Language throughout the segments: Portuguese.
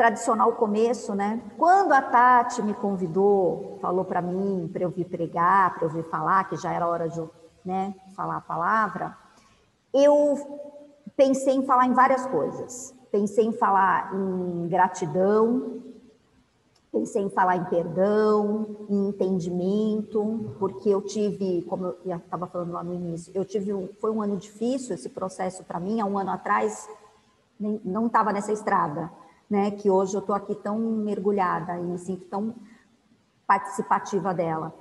tradicional começo, né? Quando a Tati me convidou, falou para mim, para eu vir pregar, para eu vir falar, que já era hora de né, falar a palavra, eu pensei em falar em várias coisas. Pensei em falar em gratidão, pensei em falar em perdão, em entendimento, porque eu tive, como eu estava falando lá no início, eu tive um, foi um ano difícil esse processo para mim. Há um ano atrás nem, não estava nessa estrada, né? Que hoje eu estou aqui tão mergulhada e me sinto tão participativa dela.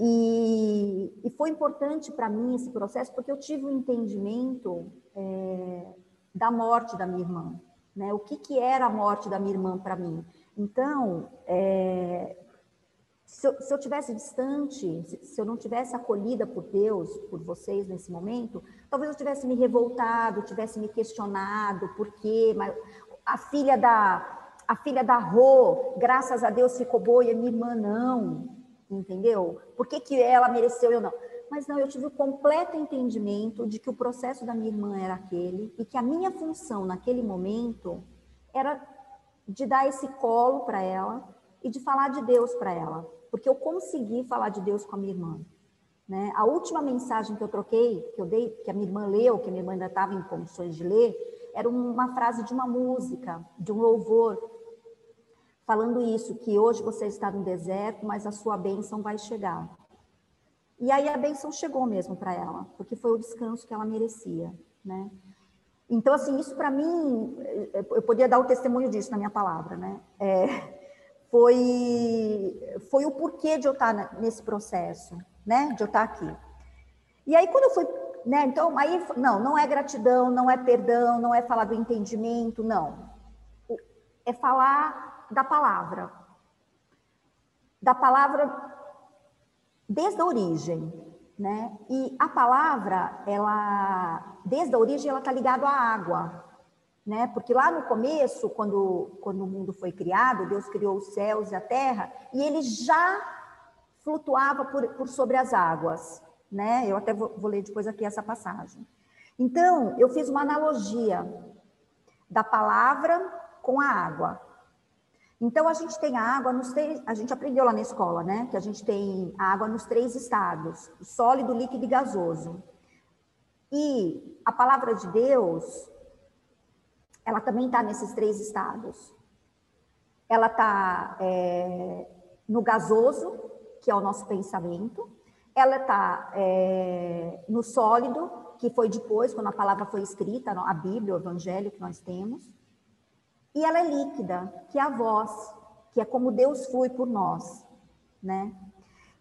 E, e foi importante para mim esse processo porque eu tive um entendimento é, da morte da minha irmã, né? O que que era a morte da minha irmã para mim? Então, é, se, eu, se eu tivesse distante, se, se eu não tivesse acolhida por Deus, por vocês nesse momento, talvez eu tivesse me revoltado, tivesse me questionado por quê, mas a filha da a filha da Rô, graças a Deus ficou boa e a minha irmã não entendeu? Por que, que ela mereceu eu não? Mas não, eu tive o completo entendimento de que o processo da minha irmã era aquele e que a minha função naquele momento era de dar esse colo para ela e de falar de Deus para ela, porque eu consegui falar de Deus com a minha irmã. Né? A última mensagem que eu troquei, que eu dei, que a minha irmã leu, que a minha irmã ainda estava em condições de ler, era uma frase de uma música, de um louvor, falando isso, que hoje você está no deserto, mas a sua bênção vai chegar. E aí a bênção chegou mesmo para ela, porque foi o descanso que ela merecia, né? Então, assim, isso para mim, eu podia dar o testemunho disso na minha palavra, né? É, foi, foi o porquê de eu estar nesse processo, né? De eu estar aqui. E aí, quando eu fui, né? Então, aí, não, não é gratidão, não é perdão, não é falar do entendimento, não. É falar da palavra. Da palavra desde a origem, né? E a palavra, ela, desde a origem, ela está ligada à água, né? Porque lá no começo, quando, quando o mundo foi criado, Deus criou os céus e a terra, e ele já flutuava por, por sobre as águas, né? Eu até vou, ler depois aqui essa passagem. Então, eu fiz uma analogia da palavra com a água. Então, a gente tem a água nos três, a gente aprendeu lá na escola, né? Que a gente tem a água nos três estados: sólido, líquido e gasoso. E a palavra de Deus, ela também está nesses três estados. Ela está é, no gasoso, que é o nosso pensamento. Ela está é, no sólido, que foi depois, quando a palavra foi escrita, a Bíblia, o Evangelho que nós temos e ela é líquida, que é a voz, que é como Deus flui por nós, né?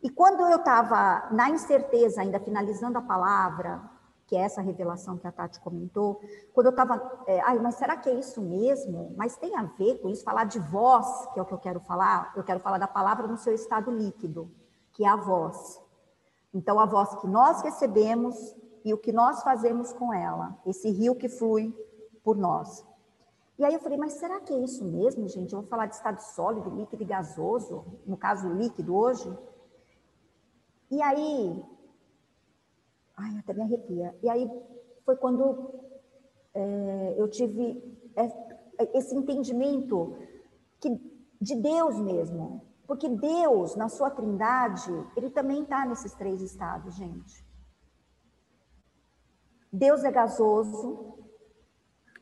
E quando eu estava na incerteza, ainda finalizando a palavra, que é essa revelação que a Tati comentou, quando eu estava, é, ai, mas será que é isso mesmo? Mas tem a ver com isso, falar de voz, que é o que eu quero falar, eu quero falar da palavra no seu estado líquido, que é a voz. Então, a voz que nós recebemos e o que nós fazemos com ela, esse rio que flui por nós. E aí eu falei, mas será que é isso mesmo, gente? Eu vou falar de estado sólido, líquido e gasoso, no caso líquido hoje. E aí, ai, até me arrepia. E aí foi quando é, eu tive esse entendimento que, de Deus mesmo. Porque Deus, na sua trindade, ele também está nesses três estados, gente. Deus é gasoso,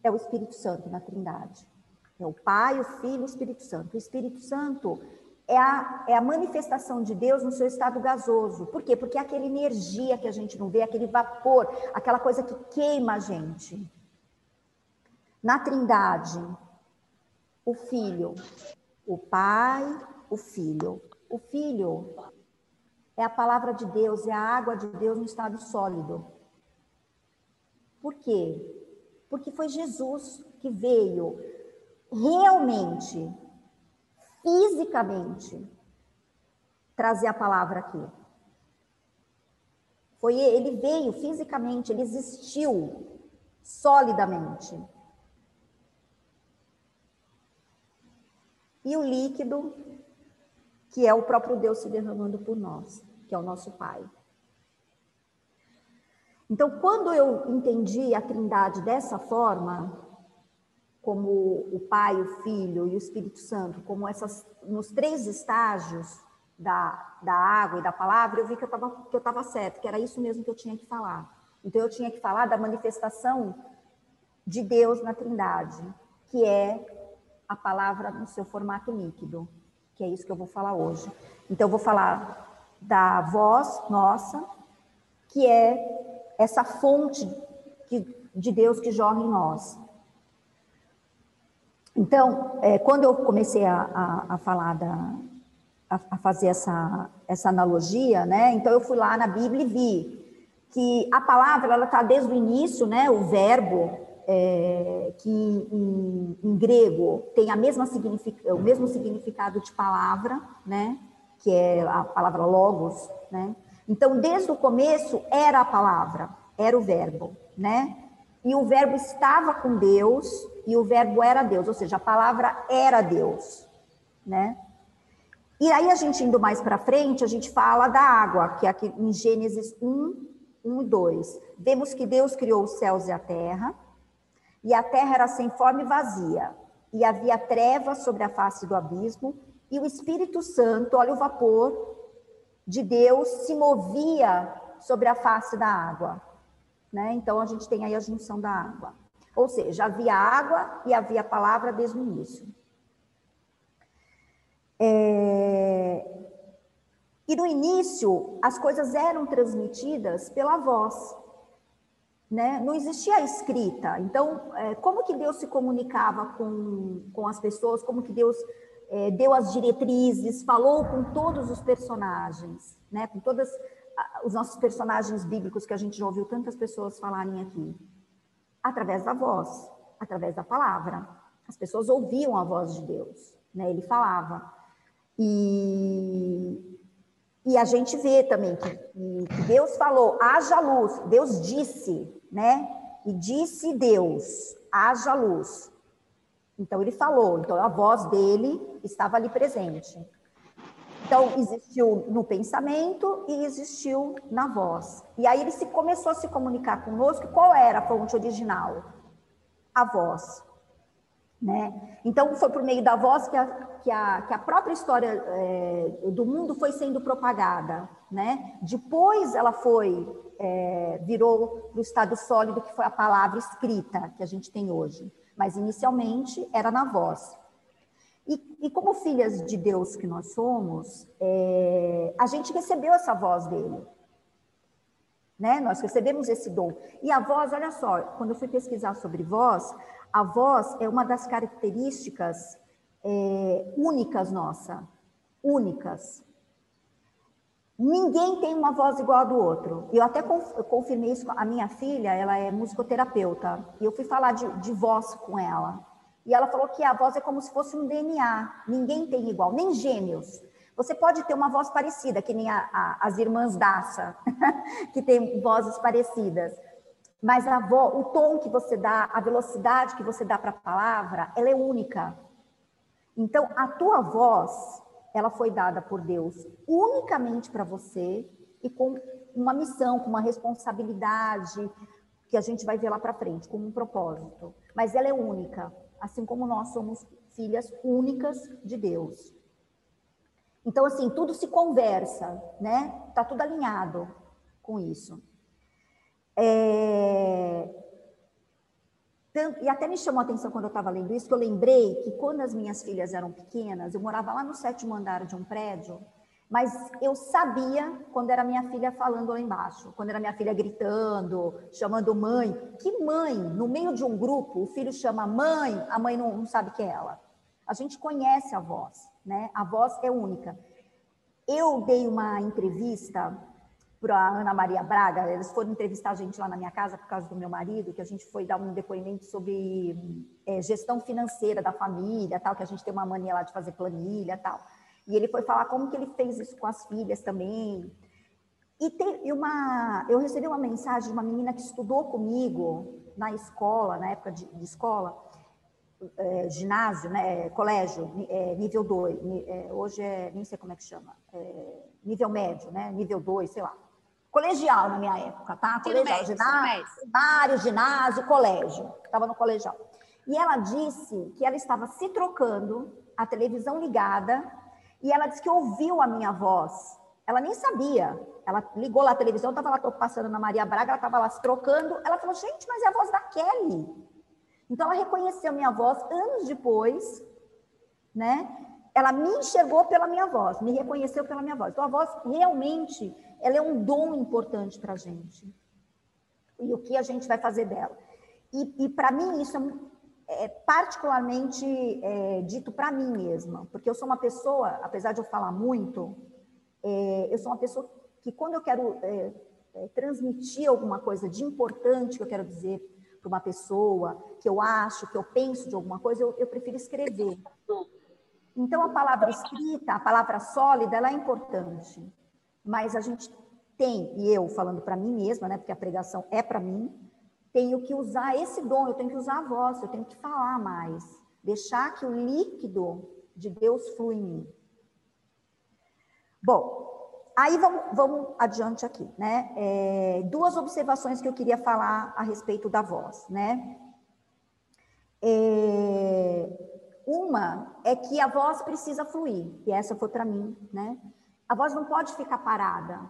é o Espírito Santo na Trindade. É o Pai, o Filho e o Espírito Santo. O Espírito Santo é a, é a manifestação de Deus no seu estado gasoso. Por quê? Porque é aquela energia que a gente não vê, aquele vapor, aquela coisa que queima a gente. Na Trindade, o Filho, o Pai, o Filho. O Filho é a palavra de Deus, é a água de Deus no estado sólido. Por quê? porque foi Jesus que veio realmente, fisicamente, trazer a palavra aqui. Foi ele veio fisicamente, ele existiu solidamente. E o líquido, que é o próprio Deus se derramando por nós, que é o nosso Pai. Então, quando eu entendi a Trindade dessa forma, como o Pai, o Filho e o Espírito Santo, como essas nos três estágios da, da água e da palavra, eu vi que eu estava que eu estava certo, que era isso mesmo que eu tinha que falar. Então eu tinha que falar da manifestação de Deus na Trindade, que é a palavra no seu formato líquido, que é isso que eu vou falar hoje. Então eu vou falar da voz nossa, que é essa fonte de Deus que jorra em nós. Então, é, quando eu comecei a, a, a falar da, a, a, fazer essa, essa analogia, né? Então eu fui lá na Bíblia e vi que a palavra ela está desde o início, né? O verbo é, que em, em, grego tem a mesma o mesmo significado de palavra, né? Que é a palavra logos, né? Então desde o começo era a palavra, era o verbo, né? E o verbo estava com Deus e o verbo era Deus, ou seja, a palavra era Deus, né? E aí a gente indo mais para frente, a gente fala da água, que é aqui em Gênesis 1, 1 e 2. Vemos que Deus criou os céus e a terra, e a terra era sem forma e vazia, e havia trevas sobre a face do abismo, e o Espírito Santo, olha o vapor de Deus, se movia sobre a face da água. Né? Então a gente tem aí a junção da água. Ou seja, havia água e havia palavra desde o início. É... E no início, as coisas eram transmitidas pela voz, né? Não existia a escrita. Então, é, como que Deus se comunicava com, com as pessoas? Como que Deus é, deu as diretrizes? Falou com todos os personagens, né? Com todos os nossos personagens bíblicos que a gente já ouviu tantas pessoas falarem aqui através da voz, através da palavra. As pessoas ouviam a voz de Deus, né? Ele falava. E, e a gente vê também que, que Deus falou, haja luz. Deus disse, né? E disse Deus, haja luz. Então ele falou, então a voz dele estava ali presente. Então, existiu no pensamento e existiu na voz. E aí ele se começou a se comunicar conosco. Qual era a fonte original? A voz. Né? Então, foi por meio da voz que a, que a, que a própria história é, do mundo foi sendo propagada. Né? Depois ela foi, é, virou para o estado sólido, que foi a palavra escrita que a gente tem hoje. Mas inicialmente era na voz. E, e, como filhas de Deus que nós somos, é, a gente recebeu essa voz dele. Né? Nós recebemos esse dom. E a voz, olha só, quando eu fui pesquisar sobre voz, a voz é uma das características é, únicas nossa. Únicas. Ninguém tem uma voz igual a do outro. Eu até confirmei isso com a minha filha, ela é musicoterapeuta, e eu fui falar de, de voz com ela. E ela falou que a voz é como se fosse um DNA, ninguém tem igual, nem gêmeos. Você pode ter uma voz parecida, que nem a, a, as irmãs Daça, que tem vozes parecidas. Mas a voz, o tom que você dá, a velocidade que você dá para a palavra, ela é única. Então, a tua voz, ela foi dada por Deus unicamente para você e com uma missão, com uma responsabilidade que a gente vai ver lá para frente, com um propósito. Mas ela é única assim como nós somos filhas únicas de Deus. Então, assim, tudo se conversa, né? Tá tudo alinhado com isso. É... E até me chamou a atenção quando eu estava lendo isso, que eu lembrei que quando as minhas filhas eram pequenas, eu morava lá no sétimo andar de um prédio, mas eu sabia quando era minha filha falando lá embaixo, quando era minha filha gritando, chamando mãe. Que mãe? No meio de um grupo, o filho chama mãe, a mãe não, não sabe que é ela. A gente conhece a voz, né? A voz é única. Eu dei uma entrevista para a Ana Maria Braga, eles foram entrevistar a gente lá na minha casa por causa do meu marido, que a gente foi dar um depoimento sobre é, gestão financeira da família, tal, que a gente tem uma mania lá de fazer planilha, tal. E ele foi falar como que ele fez isso com as filhas também. E tem uma, eu recebi uma mensagem de uma menina que estudou comigo na escola, na época de, de escola, é, ginásio, né, colégio, é, nível 2, é, hoje é, nem sei como é que chama, é, nível médio, né, nível 2, sei lá. Colegial na minha época, tá? Colegial, ginásio, primário, ginásio, colégio. Estava no colegial. E ela disse que ela estava se trocando, a televisão ligada, e ela disse que ouviu a minha voz. Ela nem sabia. Ela ligou lá a televisão, estava lá passando na Maria Braga, ela estava lá se trocando. Ela falou, gente, mas é a voz da Kelly. Então ela reconheceu minha voz anos depois, né? Ela me enxergou pela minha voz, me reconheceu pela minha voz. Então a voz realmente, ela é um dom importante para a gente. E o que a gente vai fazer dela? E, e para mim isso é, é particularmente é, dito para mim mesma, porque eu sou uma pessoa, apesar de eu falar muito, é, eu sou uma pessoa que quando eu quero é, é, transmitir alguma coisa de importante que eu quero dizer para uma pessoa, que eu acho, que eu penso de alguma coisa, eu, eu prefiro escrever. Então, a palavra escrita, a palavra sólida, ela é importante. Mas a gente tem, e eu falando para mim mesma, né, porque a pregação é para mim, tenho que usar esse dom, eu tenho que usar a voz, eu tenho que falar mais, deixar que o líquido de Deus flua em mim. Bom, aí vamos, vamos adiante aqui, né? É, duas observações que eu queria falar a respeito da voz, né? É, uma é que a voz precisa fluir, e essa foi para mim, né? A voz não pode ficar parada.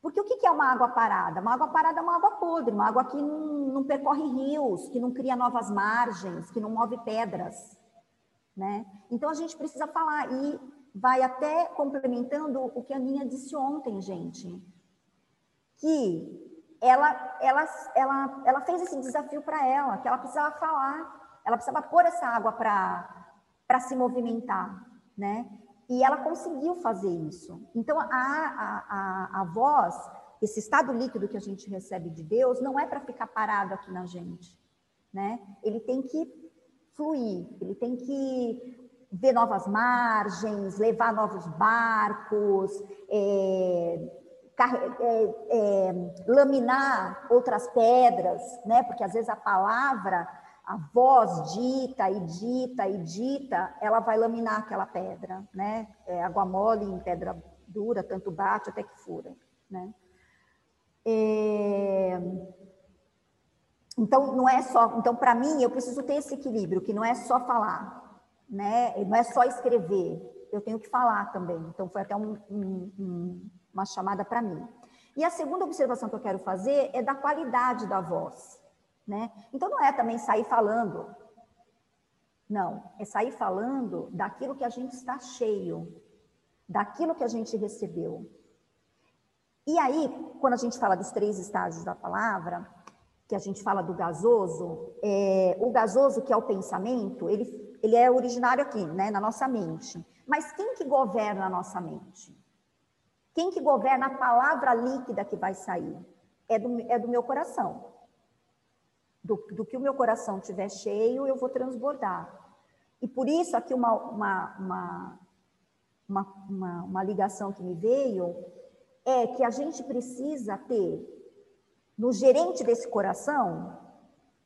Porque o que é uma água parada? Uma água parada é uma água podre, uma água que não, percorre rios, que não cria novas margens, que não move pedras, né? Então a gente precisa falar e vai até complementando o que a Aninha disse ontem, gente, que ela, ela, ela, ela fez esse desafio para ela, que ela precisava falar, ela precisava pôr essa água para se movimentar, né? E ela conseguiu fazer isso. Então, a, a, a, a voz, esse estado líquido que a gente recebe de Deus, não é para ficar parado aqui na gente, né? Ele tem que fluir, ele tem que ver novas margens, levar novos barcos, é, é, é, laminar outras pedras, né? Porque às vezes a palavra, a voz dita e dita e dita, ela vai laminar aquela pedra, né? É, água mole em pedra dura, tanto bate até que fura, né? É... Então não é só, então para mim eu preciso ter esse equilíbrio, que não é só falar, né? Não é só escrever, eu tenho que falar também. Então, foi até um, um, uma chamada para mim. E a segunda observação que eu quero fazer é da qualidade da voz, né? Então, não é também sair falando. Não, é sair falando daquilo que a gente está cheio, daquilo que a gente recebeu. E aí, quando a gente fala dos três estágios da palavra, que a gente fala do gasoso, é, o gasoso, que é o pensamento, ele ele é originário aqui, né, na nossa mente. Mas quem que governa a nossa mente? Quem que governa a palavra líquida que vai sair? É do, é do meu coração. Do, do que o meu coração tiver cheio, eu vou transbordar. E por isso, aqui uma, uma, uma, uma, uma, uma ligação que me veio é que a gente precisa ter no gerente desse coração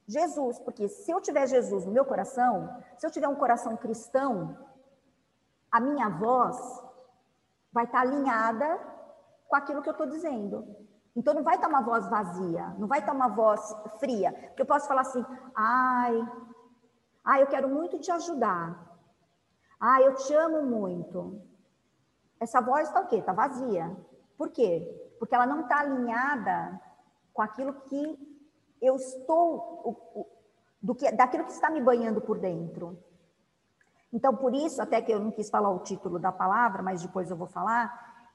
Jesus, porque se eu tiver Jesus no meu coração, se eu tiver um coração cristão, a minha voz vai estar alinhada com aquilo que eu estou dizendo. Então não vai estar uma voz vazia, não vai estar uma voz fria, porque eu posso falar assim: "Ai, ai, eu quero muito te ajudar. Ai, eu te amo muito". Essa voz está o quê? Está vazia. Por quê? Porque ela não está alinhada com aquilo que eu estou do que, daquilo que está me banhando por dentro. Então, por isso, até que eu não quis falar o título da palavra, mas depois eu vou falar,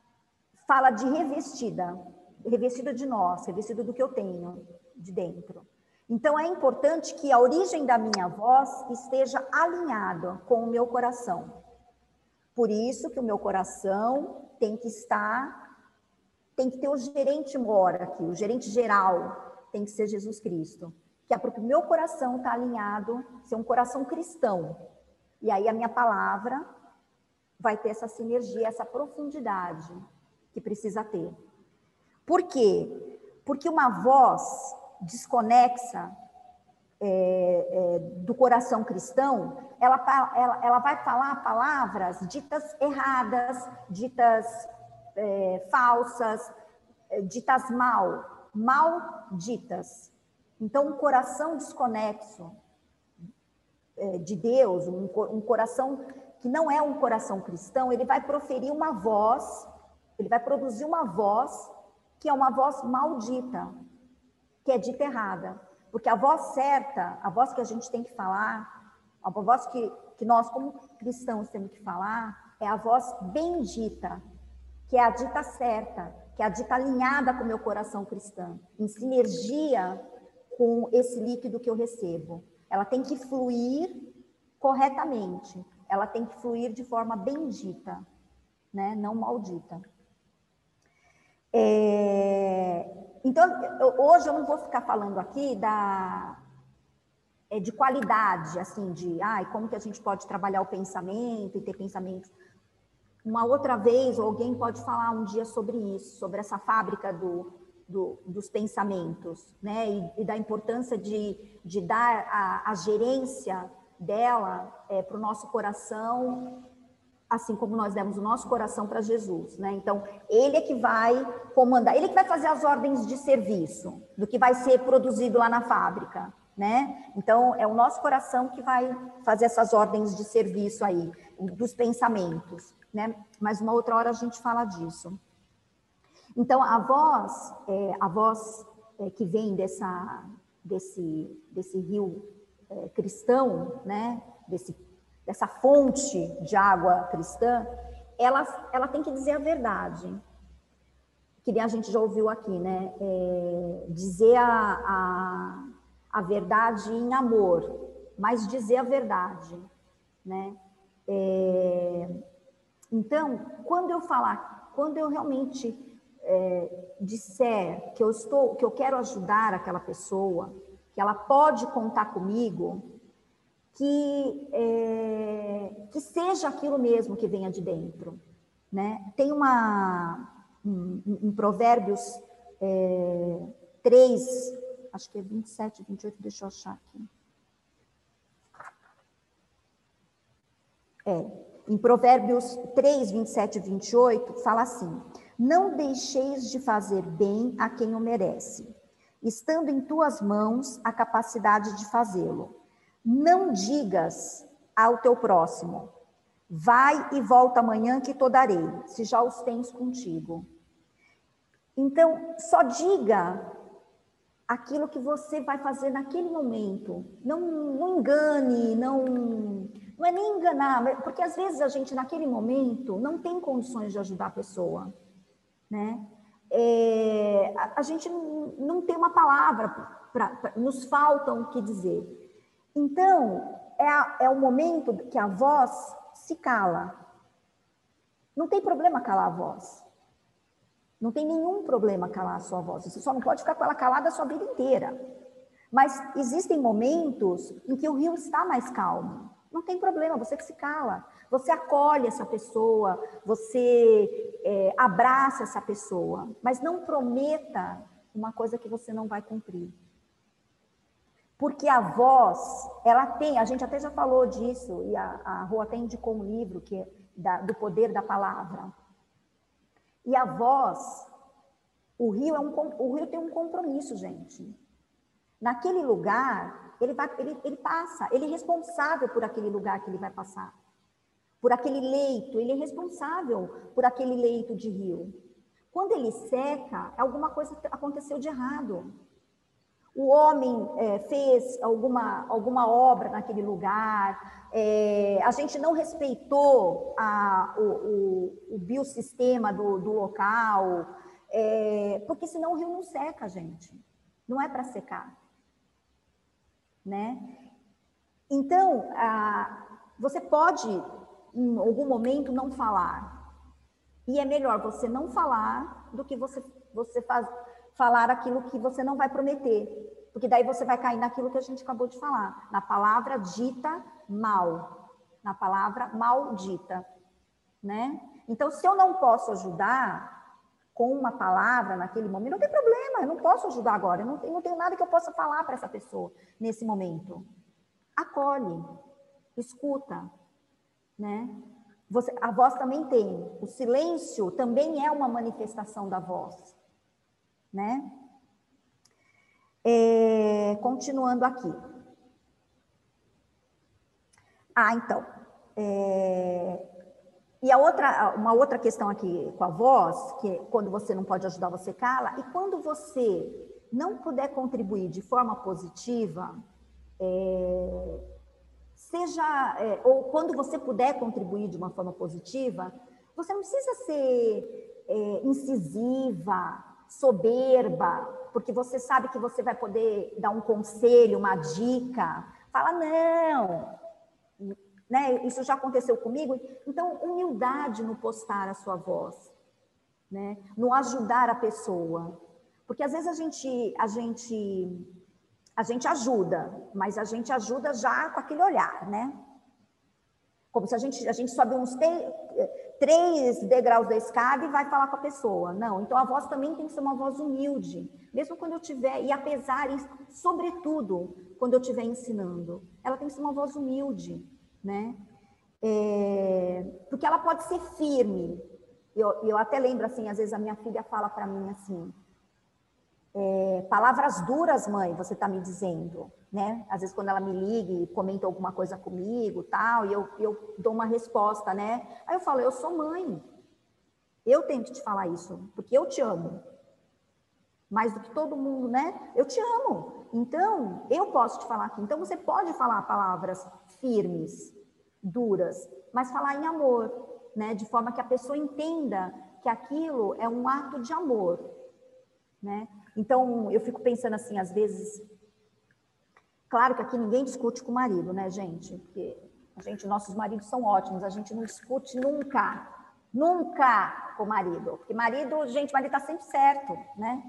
fala de revestida, revestida de nós, revestida do que eu tenho de dentro. Então, é importante que a origem da minha voz esteja alinhada com o meu coração. Por isso que o meu coração tem que estar, tem que ter o gerente mora aqui, o gerente geral, tem que ser Jesus Cristo. Que é porque o meu coração está alinhado, ser um coração cristão. E aí a minha palavra vai ter essa sinergia, essa profundidade que precisa ter. Por quê? Porque uma voz desconexa é, é, do coração cristão, ela, ela, ela, vai falar palavras ditas erradas, ditas é, falsas, é, ditas mal, malditas. Então, um coração desconexo é, de Deus, um, um coração que não é um coração cristão, ele vai proferir uma voz, ele vai produzir uma voz que é uma voz maldita, que é dita errada. Porque a voz certa, a voz que a gente tem que falar, a voz que, que nós, como cristãos, temos que falar, é a voz bendita, que é a dita certa, que é a dita alinhada com o meu coração cristão, em sinergia com esse líquido que eu recebo. Ela tem que fluir corretamente, ela tem que fluir de forma bendita, né? não maldita. É... Então, hoje eu não vou ficar falando aqui da, é, de qualidade, assim, de ai, como que a gente pode trabalhar o pensamento e ter pensamentos. Uma outra vez, alguém pode falar um dia sobre isso, sobre essa fábrica do, do, dos pensamentos, né? E, e, da importância de, de dar a, a gerência dela é, para o nosso coração, assim como nós demos o nosso coração para Jesus, né? Então, ele é que vai comandar, ele é que vai fazer as ordens de serviço do que vai ser produzido lá na fábrica, né? Então, é o nosso coração que vai fazer essas ordens de serviço aí, dos pensamentos, né? Mas uma outra hora a gente fala disso. Então, a voz, é, a voz é, que vem dessa, desse, desse rio é, cristão, né? Desse, dessa fonte de água cristã, ela, ela tem que dizer a verdade. Que nem a gente já ouviu aqui, né? É, dizer a, a, a verdade em amor, mas dizer a verdade, né? É, então, quando eu falar, quando eu realmente é, disser que eu estou, que eu quero ajudar aquela pessoa, que ela pode contar comigo, que é, que seja aquilo mesmo que venha de dentro, né? Tem uma um, um Provérbios é, 3, acho que é 27, 28, deixa eu achar aqui. É, em Provérbios 3, 27 e 28, fala assim: não deixeis de fazer bem a quem o merece, estando em tuas mãos a capacidade de fazê-lo. Não digas ao teu próximo, vai e volta amanhã que te darei, se já os tens contigo. Então, só diga aquilo que você vai fazer naquele momento. Não, não engane, não, não é nem enganar, porque às vezes a gente naquele momento não tem condições de ajudar a pessoa né? É, a, a, gente não, tem uma palavra, pra, pra, nos faltam o que dizer. Então, é, a, é o momento que a voz se cala. Não tem problema calar a voz. Não tem nenhum problema calar a sua voz. Você só não pode ficar com ela calada a sua vida inteira. Mas existem momentos em que o rio está mais calmo. Não tem problema, você que se cala. Você acolhe essa pessoa, você é, abraça essa pessoa, mas não prometa uma coisa que você não vai cumprir. Porque a voz, ela tem, a gente até já falou disso, e a, a Rua até indicou um livro que é da, do poder da palavra. E a voz, o rio, é um, o rio tem um compromisso, gente. Naquele lugar, ele, vai, ele, ele passa, ele é responsável por aquele lugar que ele vai passar por aquele leito, ele é responsável por aquele leito de rio. Quando ele seca, alguma coisa aconteceu de errado. O homem é, fez alguma, alguma obra naquele lugar, é, a gente não respeitou a, o, o, o biossistema do, do local, é, porque senão o rio não seca, gente. Não é para secar. Né? Então, a, você pode em algum momento não falar. E é melhor você não falar do que você, você faz, falar aquilo que você não vai prometer. Porque daí você vai cair naquilo que a gente acabou de falar, na palavra dita mal, na palavra maldita, né? Então, se eu não posso ajudar com uma palavra naquele momento, não tem problema, eu não posso ajudar agora, eu não, não tenho nada que eu possa falar para essa pessoa nesse momento. Acolhe, escuta, né? Você, a voz também tem. O silêncio também é uma manifestação da voz, né? É, continuando aqui. Ah, então. É... E a outra, uma outra questão aqui com a voz, que é quando você não pode ajudar, você cala, e quando você não puder contribuir de forma positiva, é, seja, é, ou quando você puder contribuir de uma forma positiva, você não precisa ser é, incisiva, soberba, porque você sabe que você vai poder dar um conselho, uma dica. Fala, não, né? Isso já aconteceu comigo. Então, humildade no postar a sua voz, né? No ajudar a pessoa. Porque às vezes a gente, a gente, a gente ajuda, mas a gente ajuda já com aquele olhar, né? Como se a gente, a gente sobe uns três degraus da escada e vai falar com a pessoa. Não, então a voz também tem que ser uma voz humilde, mesmo quando eu tiver, e apesar, e sobretudo, quando eu estiver ensinando, ela tem que ser uma voz humilde, né? É, porque ela pode ser firme. Eu, eu até lembro, assim, às vezes a minha filha fala para mim assim, é, palavras duras, mãe, você está me dizendo, né? Às vezes quando ela me liga e comenta alguma coisa comigo, tal, e eu, eu dou uma resposta, né? Aí eu falo, eu sou mãe, eu tenho que te falar isso, porque eu te amo. Mais do que todo mundo, né? Eu te amo. Então, eu posso te falar aqui. Então, você pode falar palavras firmes, duras, mas falar em amor, né? De forma que a pessoa entenda que aquilo é um ato de amor, né? Então, eu fico pensando assim, às vezes. Claro que aqui ninguém discute com o marido, né, gente? Porque a gente, nossos maridos são ótimos, a gente não discute nunca, nunca com o marido. Porque marido, gente, marido está sempre certo, né?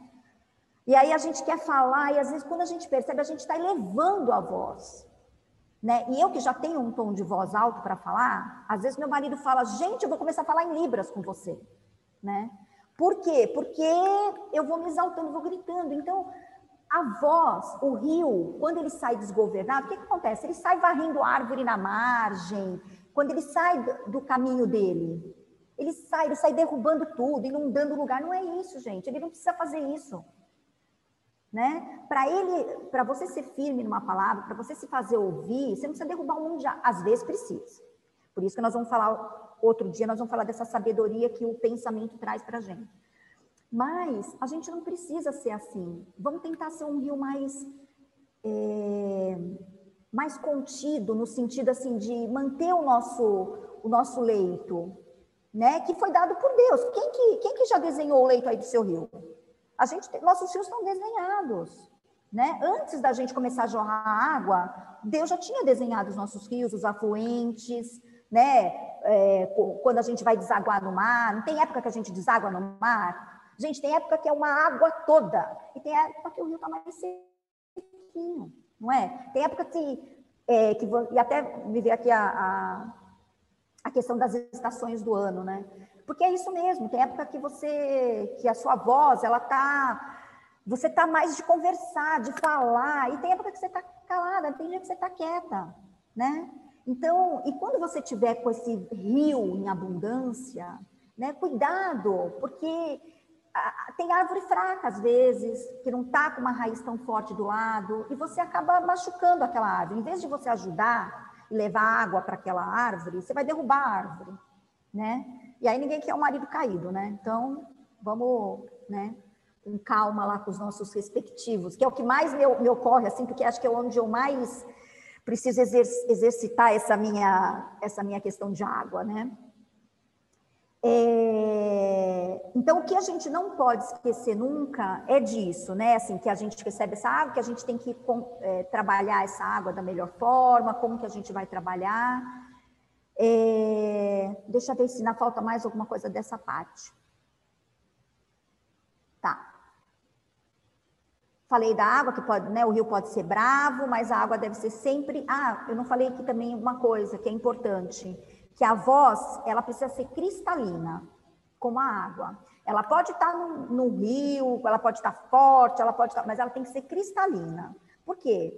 E aí a gente quer falar, e às vezes quando a gente percebe, a gente está elevando a voz. Né? E eu que já tenho um tom de voz alto para falar, às vezes meu marido fala, gente, eu vou começar a falar em libras com você, né? Por quê? Porque eu vou me exaltando, vou gritando. Então, a voz, o rio, quando ele sai desgovernado, o que, que acontece? Ele sai varrendo árvore na margem, quando ele sai do caminho dele. Ele sai, ele sai derrubando tudo, inundando o lugar. Não é isso, gente. Ele não precisa fazer isso. Né? Para ele, para você ser firme numa palavra, para você se fazer ouvir, você não precisa derrubar o mundo já. Às vezes precisa. Por isso que nós vamos falar outro dia nós vamos falar dessa sabedoria que o pensamento traz para a gente. Mas a gente não precisa ser assim. Vamos tentar ser um rio mais é, mais contido no sentido assim de manter o nosso o nosso leito, né? Que foi dado por Deus. Quem que quem que já desenhou o leito aí do seu rio? A gente nossos rios estão desenhados. Né? Antes da gente começar a jorrar água, Deus já tinha desenhado os nossos rios, os afluentes, né? é, quando a gente vai desaguar no mar, não tem época que a gente deságua no mar? Gente, tem época que é uma água toda, e tem época que o rio está mais sequinho, não é? Tem época que, é, que e até me veio aqui a, a, a questão das estações do ano, né? Porque é isso mesmo, tem época que você, que a sua voz, ela tá, você tá mais de conversar, de falar, e tem época que você tá calada, tem dia que você tá quieta, né? Então, e quando você tiver com esse rio em abundância, né, cuidado, porque tem árvore fraca às vezes, que não está com uma raiz tão forte do lado, e você acaba machucando aquela árvore. Em vez de você ajudar e levar água para aquela árvore, você vai derrubar a árvore, né? E aí ninguém quer um marido caído, né? Então, vamos, né, com calma lá com os nossos respectivos, que é o que mais me, me ocorre, assim, porque acho que é onde eu mais preciso exercitar essa minha, essa minha questão de água, né? É, então, o que a gente não pode esquecer nunca é disso, né? Assim, que a gente recebe essa água, que a gente tem que é, trabalhar essa água da melhor forma, como que a gente vai trabalhar. É, deixa eu ver se ainda falta mais alguma coisa dessa parte. Tá. Falei da água, que pode, né, o rio pode ser bravo, mas a água deve ser sempre. Ah, eu não falei aqui também uma coisa que é importante, que a voz, ela precisa ser cristalina, como a água. Ela pode estar no, rio, ela pode estar forte, ela pode estar, mas ela tem que ser cristalina. Por quê?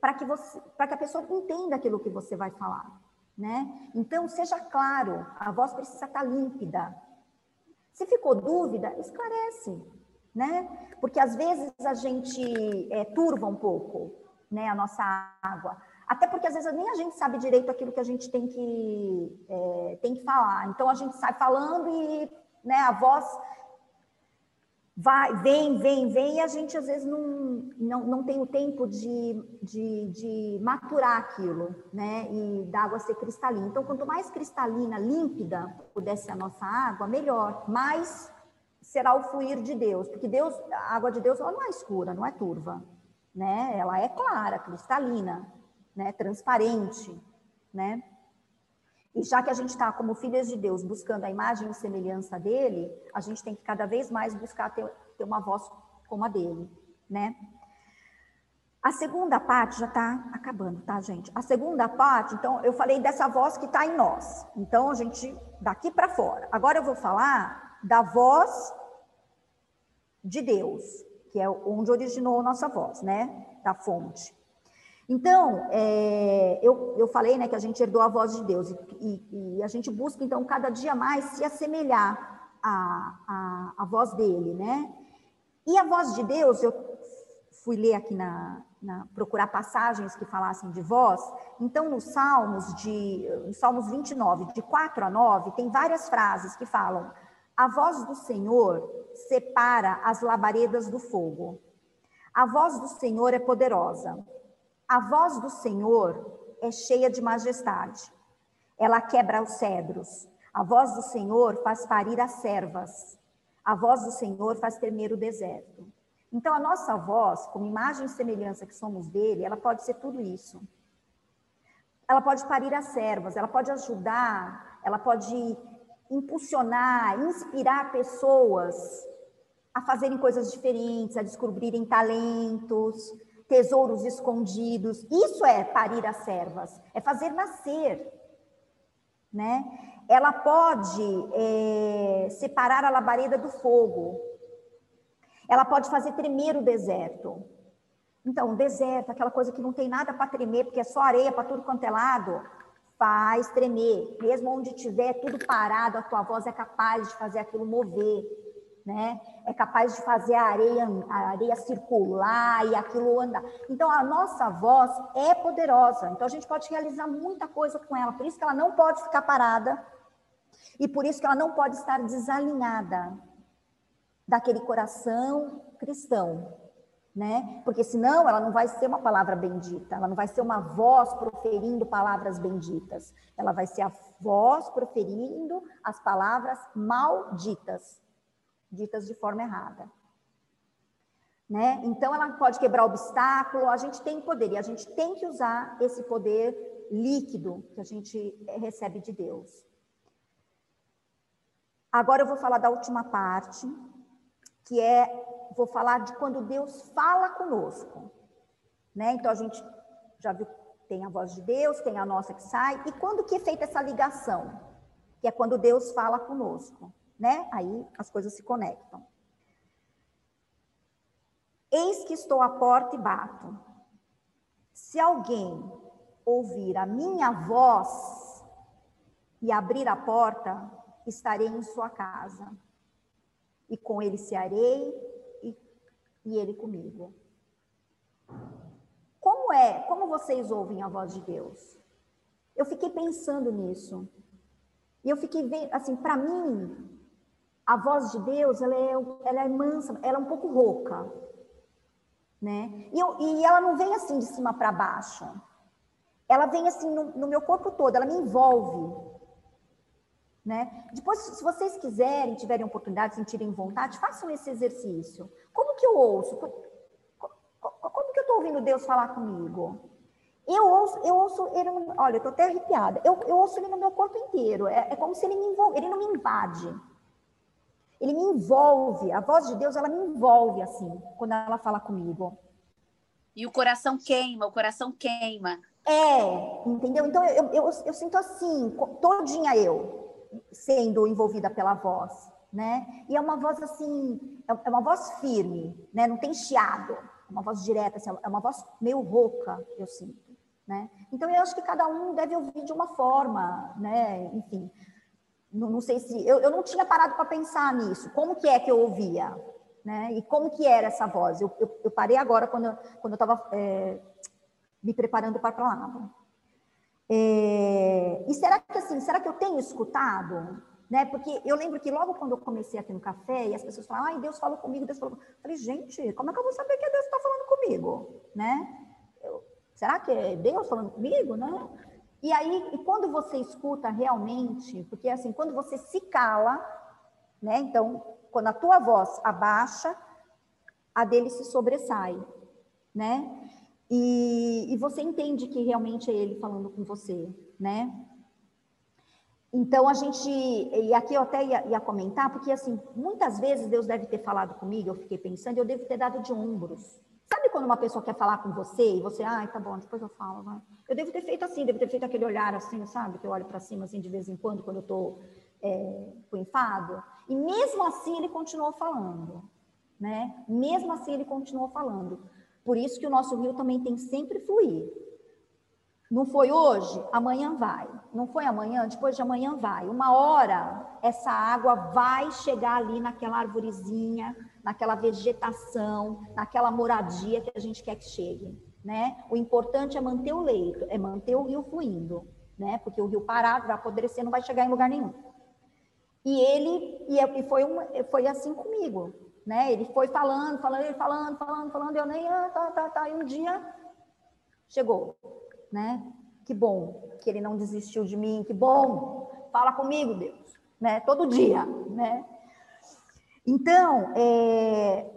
Para que você, para que a pessoa entenda aquilo que você vai falar, né? Então seja claro, a voz precisa estar límpida. Se ficou dúvida, esclarece né? Porque às vezes a gente é, turva um pouco, né, a nossa água. Até porque às vezes nem a gente sabe direito aquilo que a gente tem que, é, tem que falar. Então a gente sai falando e né, a voz vai, vem, vem, vem, e a gente às vezes não, não, não tem o tempo de, de, de maturar aquilo, né? E da água ser cristalina. Então, quanto mais cristalina, límpida puder ser a nossa água, melhor. Mais será o fluir de Deus, porque Deus, a água de Deus ela não é escura, não é turva, né? Ela é clara, cristalina, né? Transparente, né? E já que a gente está como filhas de Deus buscando a imagem e semelhança dele, a gente tem que cada vez mais buscar ter, ter uma voz como a dele, né? A segunda parte já está acabando, tá, gente? A segunda parte, então, eu falei dessa voz que está em nós. Então, a gente, daqui para fora. Agora eu vou falar da voz de Deus, que é onde originou a nossa voz, né? Da fonte. Então, é, eu, eu falei né, que a gente herdou a voz de Deus e, e, a gente busca, então, cada dia mais se assemelhar à, à, à, voz dele, né? E a voz de Deus, eu fui ler aqui na, na procurar passagens que falassem de voz. Então, nos Salmos de nos Salmos 29, de 4 a 9, tem várias frases que falam: "A voz do Senhor separa as labaredas do fogo. A voz do Senhor é poderosa. A voz do Senhor é cheia de majestade. Ela quebra os cedros. A voz do Senhor faz parir as servas. A voz do Senhor faz tremer o deserto. Então, a nossa voz, como imagem e semelhança que somos dele, ela pode ser tudo isso. Ela pode parir as servas, ela pode ajudar, ela pode impulsionar, inspirar pessoas a fazerem coisas diferentes, a descobrirem talentos, tesouros escondidos. Isso é parir as servas, é fazer nascer. Né? Ela pode é, separar a labareda do fogo. Ela pode fazer tremer o deserto. Então, o deserto, aquela coisa que não tem nada para tremer, porque é só areia para tudo quanto é lado, faz tremer. Mesmo onde tiver tudo parado, a tua voz é capaz de fazer aquilo mover né? É capaz de fazer a areia, a areia circular e aquilo andar. Então, a nossa voz é poderosa. Então, a gente pode realizar muita coisa com ela. Por isso que ela não pode ficar parada e por isso que ela não pode estar desalinhada daquele coração cristão, né? Porque senão ela não vai ser uma palavra bendita, ela não vai ser uma voz proferindo palavras benditas, ela vai ser a voz proferindo as palavras malditas ditas de forma errada. Né? Então, ela pode quebrar obstáculo, a gente tem poder, e a gente tem que usar esse poder líquido que a gente recebe de Deus. Agora eu vou falar da última parte, que é, vou falar de quando Deus fala conosco. Né? Então, a gente já viu, tem a voz de Deus, tem a nossa que sai, e quando que é feita essa ligação? Que é quando Deus fala conosco né? Aí as coisas se conectam. Eis que estou à porta e bato. Se alguém ouvir a minha voz e abrir a porta, estarei em sua casa. E com ele cearei e, e ele comigo. Como é? Como vocês ouvem a voz de Deus? Eu fiquei pensando nisso. E eu fiquei vendo, assim, para mim, a voz de Deus, ela é, ela é mansa, ela é um pouco rouca, né? E, eu, e ela não vem assim de cima para baixo. Ela vem assim no, no, meu corpo todo, ela me envolve, né? Depois, se vocês quiserem, tiverem oportunidade, sentirem vontade, façam esse exercício. Como que eu ouço? Como, que eu estou ouvindo Deus falar comigo? Eu ouço, eu ouço ele, olha, eu estou até arrepiada. Eu, eu ouço ele no meu corpo inteiro. É, é como se ele me envolve, ele não me invade. Ele me envolve, a voz de Deus, ela me envolve assim, quando ela fala comigo. E o coração queima, o coração queima. É, entendeu? Então eu, eu, eu, sinto assim, todinha eu sendo envolvida pela voz, né? E é uma voz assim, é, é uma voz firme, né? Não tem chiado, é uma voz direta, assim, é uma voz meio rouca, eu sinto, né? Então eu acho que cada um deve ouvir de uma forma, né? Enfim, não, não sei se eu, eu não tinha parado para pensar nisso. Como que é que eu ouvia, né? E como que era essa voz? Eu, eu, eu parei agora quando eu, quando eu estava é, me preparando para a palavra. É, e será que assim, será que eu tenho escutado? Né? Porque eu lembro que logo quando eu comecei aqui no café, e as pessoas falavam, ai, Deus falou comigo, Deus falou comigo. Eu falei, gente, como é que eu vou saber que Deus está falando comigo? Né? Eu, será que é Deus falando comigo? Né? E aí, e quando você escuta realmente, porque assim, quando você se cala, né? Então, quando a tua voz abaixa, a dele se sobressai, né? E, e você entende que realmente é ele falando com você, né? Então a gente, e aqui eu até ia, ia, comentar, porque assim, muitas vezes Deus deve ter falado comigo, eu fiquei pensando, eu devo ter dado de ombros. Quando uma pessoa quer falar com você e você, ai, tá bom, depois eu falo, vai. Eu devo ter feito assim, devo ter feito aquele olhar assim, sabe, que eu olho para cima assim de vez em quando, quando eu tô é, com enfado. E mesmo assim ele continuou falando, né? Mesmo assim ele continuou falando. Por isso que o nosso rio também tem sempre fluir. Não foi hoje, amanhã vai. Não foi amanhã, depois de amanhã vai. Uma hora essa água vai chegar ali naquela arvorezinha, naquela vegetação, naquela moradia que a gente quer que chegue, né? O importante é manter o leito, é manter o rio fluindo, né? Porque o rio parado vai apodrecer, não vai chegar em lugar nenhum. E ele e foi um, foi assim comigo, né? Ele foi falando, falando, falando, falando, falando, eu nem ah, tá, tá, tá, e um dia chegou né? Que bom que ele não desistiu de mim, que bom, fala comigo, Deus, né? Todo dia, né? Então, é,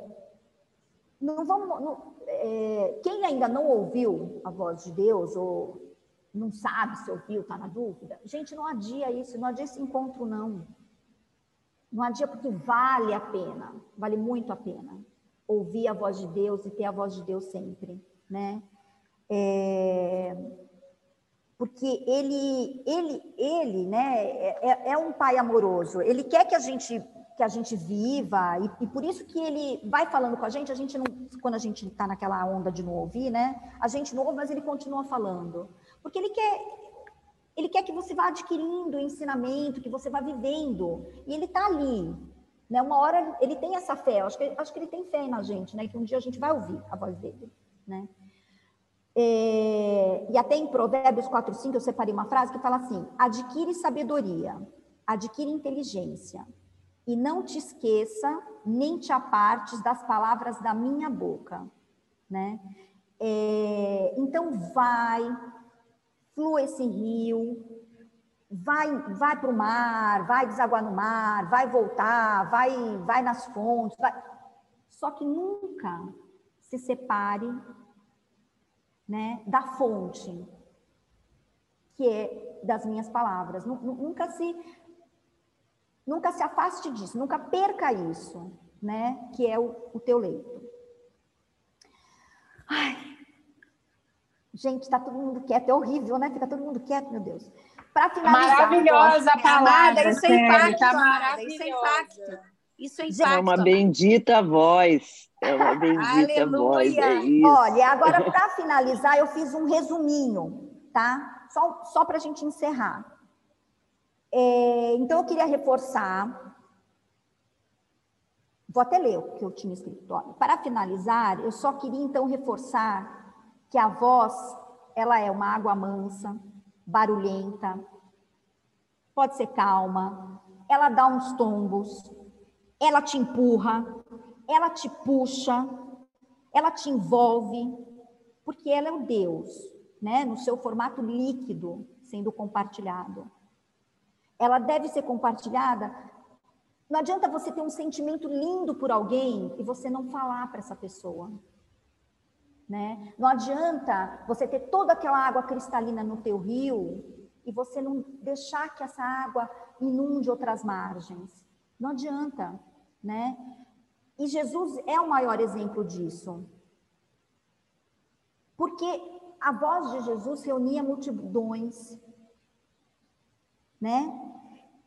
não vamos, não, é, quem ainda não ouviu a voz de Deus ou não sabe se ouviu, está na dúvida, gente, não adia isso, não adia esse encontro, não. Não adia porque vale a pena, vale muito a pena ouvir a voz de Deus e ter a voz de Deus sempre, né? É, porque ele, ele, ele, né, é, é, um pai amoroso. Ele quer que a gente que a gente viva e, e, por isso que ele vai falando com a gente. A gente não, quando a gente está naquela onda de não ouvir, né, a gente não ouve, mas ele continua falando, porque ele quer ele quer que você vá adquirindo ensinamento, que você vá vivendo. E ele está ali. Né? Uma hora ele tem essa fé, acho que, acho que ele tem fé na gente, né? que um dia a gente vai ouvir a voz dele. Né? É, e até em Provérbios 4, 5, eu separei uma frase que fala assim: adquire sabedoria, adquire inteligência, e não te esqueça, nem te apartes das palavras da minha boca. Né? É, então, vai, flua esse rio, vai, vai para o mar, vai desaguar no mar, vai voltar, vai, vai nas fontes, vai... só que nunca se separe né, da fonte, que é das minhas palavras. Nunca se nunca se afaste disso, nunca perca isso, né, que é o, o teu leito. Ai, gente, está todo mundo quieto, é horrível, né? Fica todo mundo quieto, meu Deus. Para finalizar, maravilhosa a palavra, isso é impacto, tá isso é impacto. Isso é impacto. É uma bendita voz. É uma bendita voz. É isso. Olha, agora para finalizar, eu fiz um resuminho, tá? Só, só para a gente encerrar. É, então, eu queria reforçar. Vou até ler o que eu tinha escrito. Olha, para finalizar, eu só queria então reforçar que a voz ela é uma água mansa, barulhenta, pode ser calma, ela dá uns tombos, ela te empurra, ela te puxa, ela te envolve, porque ela é o Deus, né, no seu formato líquido, sendo compartilhado. Ela deve ser compartilhada. Não adianta você ter um sentimento lindo por alguém e você não falar para essa pessoa. Né? Não adianta você ter toda aquela água cristalina no teu rio e você não deixar que essa água inunde outras margens. Não adianta né? E Jesus é o maior exemplo disso. Porque a voz de Jesus reunia multidões, né?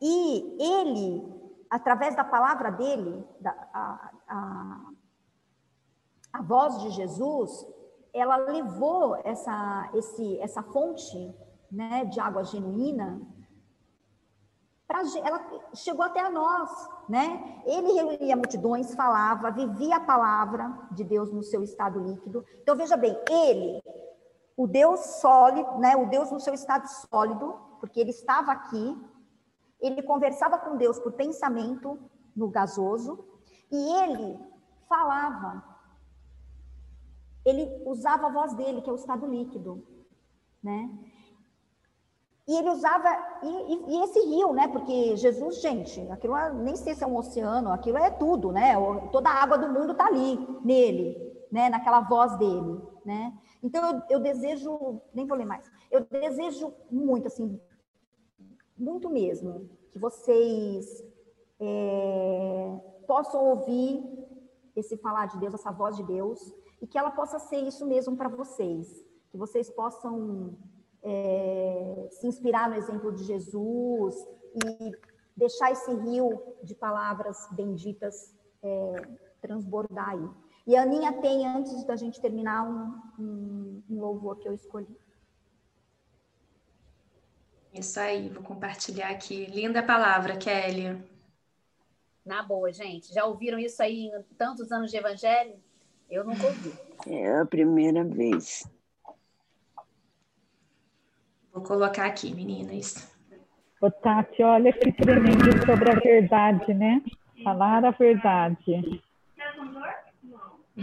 E ele, através da palavra dele, da, a, a, a voz de Jesus, ela levou essa, esse, essa fonte né, de água genuína pra, ela chegou até a nós, né? Ele reunia multidões, falava, vivia a palavra de Deus no seu estado líquido. Então veja bem, ele o Deus sólido, né, o Deus no seu estado sólido, porque ele estava aqui, ele conversava com Deus por pensamento no gasoso, e ele falava. Ele usava a voz dele, que é o estado líquido, né? E ele usava, e, e, e, esse rio, né? Porque Jesus, gente, aquilo é, nem sei se é um oceano, aquilo é tudo, né? Toda a água do mundo está ali, nele, né? Naquela voz dele, né? Então eu, eu, desejo, nem vou ler mais, eu desejo muito, assim, muito mesmo, que vocês é, possam ouvir esse falar de Deus, essa voz de Deus, e que ela possa ser isso mesmo para vocês, que vocês possam é, se inspirar no exemplo de Jesus e deixar esse rio de palavras benditas é, transbordar aí. E a Aninha tem, antes da gente terminar, um, um, um louvor que eu escolhi. Isso aí, vou compartilhar aqui. Linda palavra, Kelly. Na boa, gente. Já ouviram isso aí em tantos anos de evangelho? Eu nunca ouvi. É a primeira vez. Vou colocar aqui, meninas. Ô, Tati, olha que tremendo sobre a verdade, né? Falar a verdade.